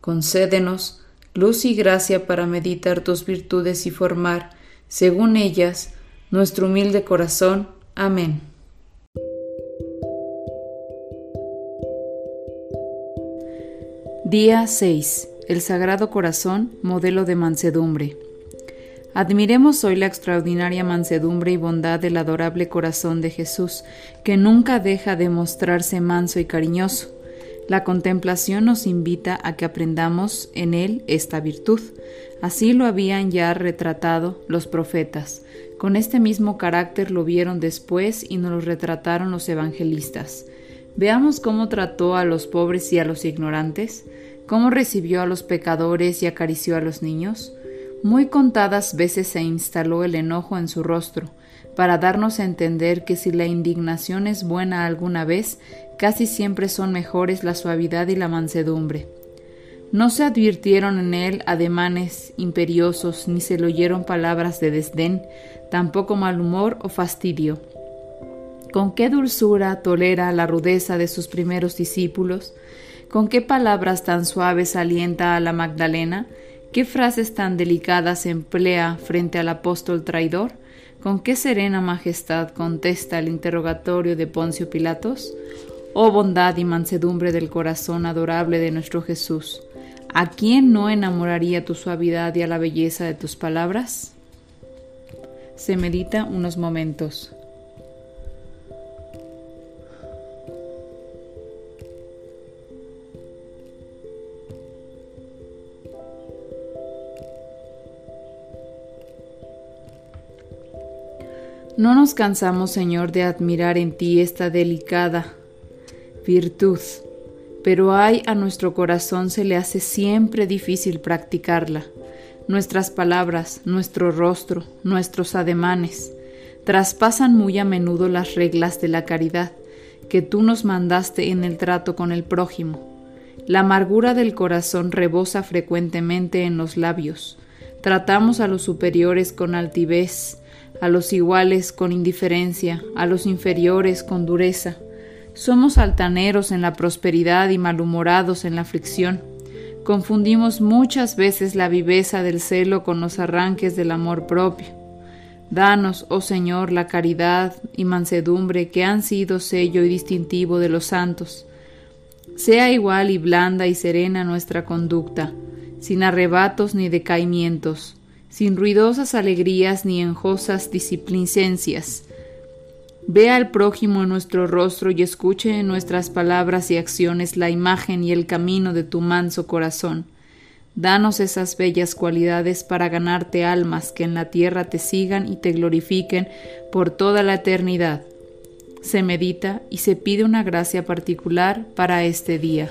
Concédenos luz y gracia para meditar tus virtudes y formar, según ellas, nuestro humilde corazón. Amén. Día 6. El Sagrado Corazón, modelo de mansedumbre. Admiremos hoy la extraordinaria mansedumbre y bondad del adorable corazón de Jesús, que nunca deja de mostrarse manso y cariñoso la contemplación nos invita a que aprendamos en él esta virtud. Así lo habían ya retratado los profetas. Con este mismo carácter lo vieron después y nos lo retrataron los evangelistas. Veamos cómo trató a los pobres y a los ignorantes, cómo recibió a los pecadores y acarició a los niños. Muy contadas veces se instaló el enojo en su rostro, para darnos a entender que si la indignación es buena alguna vez, casi siempre son mejores la suavidad y la mansedumbre. No se advirtieron en él ademanes imperiosos, ni se le oyeron palabras de desdén, tampoco mal humor o fastidio. Con qué dulzura tolera la rudeza de sus primeros discípulos, con qué palabras tan suaves alienta a la Magdalena, qué frases tan delicadas emplea frente al apóstol traidor, ¿Con qué serena majestad contesta el interrogatorio de Poncio Pilatos? Oh bondad y mansedumbre del corazón adorable de nuestro Jesús, ¿a quién no enamoraría tu suavidad y a la belleza de tus palabras? Se medita unos momentos. No nos cansamos, Señor, de admirar en ti esta delicada virtud, pero hay a nuestro corazón se le hace siempre difícil practicarla. Nuestras palabras, nuestro rostro, nuestros ademanes, traspasan muy a menudo las reglas de la caridad que tú nos mandaste en el trato con el prójimo. La amargura del corazón rebosa frecuentemente en los labios. Tratamos a los superiores con altivez, a los iguales con indiferencia, a los inferiores con dureza. Somos altaneros en la prosperidad y malhumorados en la aflicción. Confundimos muchas veces la viveza del celo con los arranques del amor propio. Danos, oh Señor, la caridad y mansedumbre que han sido sello y distintivo de los santos. Sea igual y blanda y serena nuestra conducta, sin arrebatos ni decaimientos sin ruidosas alegrías ni enjosas disciplicencias. Vea al prójimo en nuestro rostro y escuche en nuestras palabras y acciones la imagen y el camino de tu manso corazón. Danos esas bellas cualidades para ganarte almas que en la tierra te sigan y te glorifiquen por toda la eternidad. Se medita y se pide una gracia particular para este día.